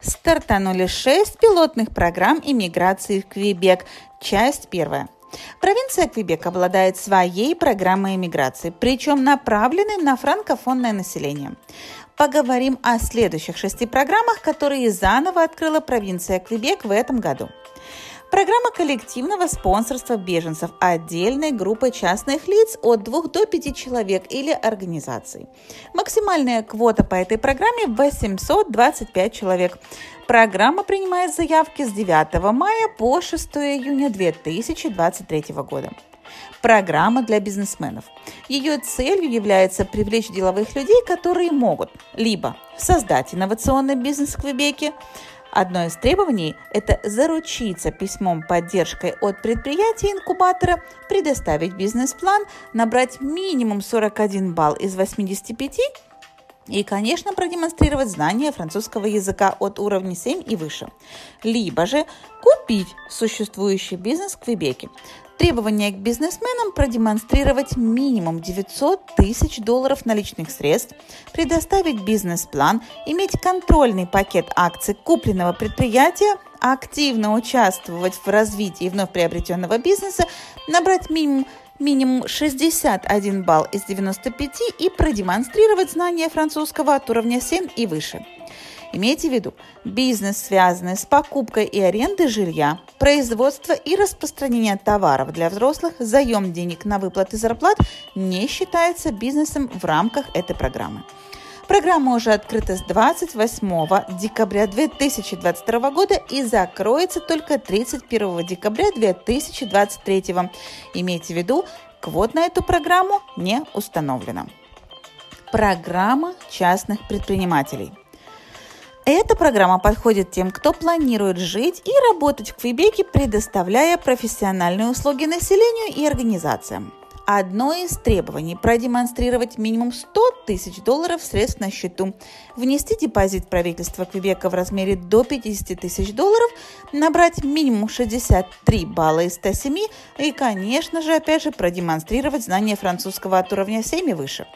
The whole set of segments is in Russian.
Стартанули шесть пилотных программ иммиграции в Квебек. Часть первая. Провинция Квебек обладает своей программой иммиграции, причем направленной на франкофонное население. Поговорим о следующих шести программах, которые заново открыла провинция Квебек в этом году. Программа коллективного спонсорства беженцев отдельной группы частных лиц от 2 до 5 человек или организаций. Максимальная квота по этой программе 825 человек. Программа принимает заявки с 9 мая по 6 июня 2023 года. Программа для бизнесменов. Ее целью является привлечь деловых людей, которые могут либо создать инновационный бизнес в Квебеке, Одно из требований – это заручиться письмом поддержкой от предприятия-инкубатора, предоставить бизнес-план, набрать минимум 41 балл из 85 и, конечно, продемонстрировать знание французского языка от уровня 7 и выше. Либо же купить существующий бизнес в Квебеке. Требование к бизнесменам продемонстрировать минимум 900 тысяч долларов наличных средств, предоставить бизнес-план, иметь контрольный пакет акций купленного предприятия, активно участвовать в развитии вновь приобретенного бизнеса, набрать минимум минимум 61 балл из 95 и продемонстрировать знания французского от уровня 7 и выше. Имейте в виду, бизнес, связанный с покупкой и арендой жилья, производство и распространение товаров для взрослых, заем денег на выплаты зарплат не считается бизнесом в рамках этой программы. Программа уже открыта с 28 декабря 2022 года и закроется только 31 декабря 2023. Имейте в виду, квот на эту программу не установлено. Программа частных предпринимателей – эта программа подходит тем, кто планирует жить и работать в Квебеке, предоставляя профессиональные услуги населению и организациям. Одно из требований – продемонстрировать минимум 100 тысяч долларов средств на счету, внести депозит правительства Квебека в размере до 50 тысяч долларов, набрать минимум 63 балла из 107 и, конечно же, опять же, продемонстрировать знание французского от уровня 7 и выше.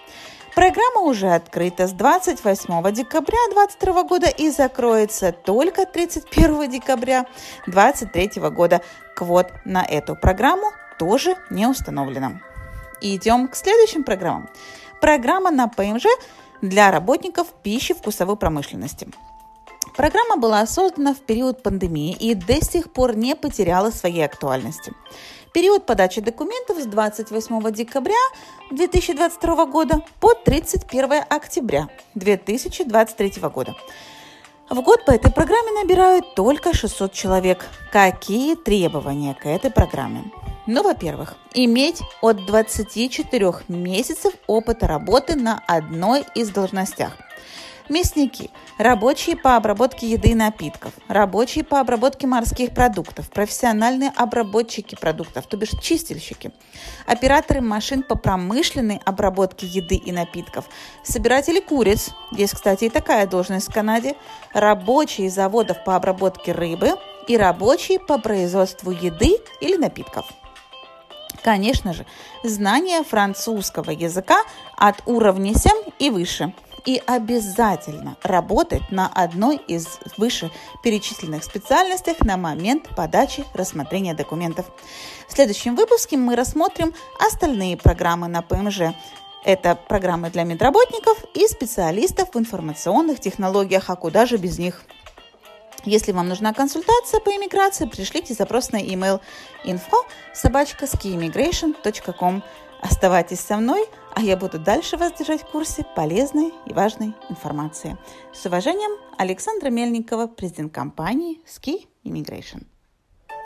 Программа уже открыта с 28 декабря 2022 года и закроется только 31 декабря 2023 года. Квот на эту программу тоже не установлено. Идем к следующим программам. Программа на ПМЖ для работников пищи вкусовой промышленности. Программа была создана в период пандемии и до сих пор не потеряла своей актуальности. Период подачи документов с 28 декабря 2022 года по 31 октября 2023 года. В год по этой программе набирают только 600 человек. Какие требования к этой программе? Ну, во-первых, иметь от 24 месяцев опыта работы на одной из должностях – Мясники, рабочие по обработке еды и напитков, рабочие по обработке морских продуктов, профессиональные обработчики продуктов, то бишь чистильщики, операторы машин по промышленной обработке еды и напитков, собиратели куриц, есть, кстати, и такая должность в Канаде, рабочие заводов по обработке рыбы и рабочие по производству еды или напитков. Конечно же, знание французского языка от уровня 7 и выше – и обязательно работать на одной из вышеперечисленных специальностях на момент подачи рассмотрения документов. В следующем выпуске мы рассмотрим остальные программы на ПМЖ. Это программы для медработников и специалистов в информационных технологиях, а куда же без них. Если вам нужна консультация по иммиграции, пришлите запрос на email info собачка Оставайтесь со мной, а я буду дальше вас держать в курсе полезной и важной информации. С уважением, Александра Мельникова, президент компании Ski Immigration.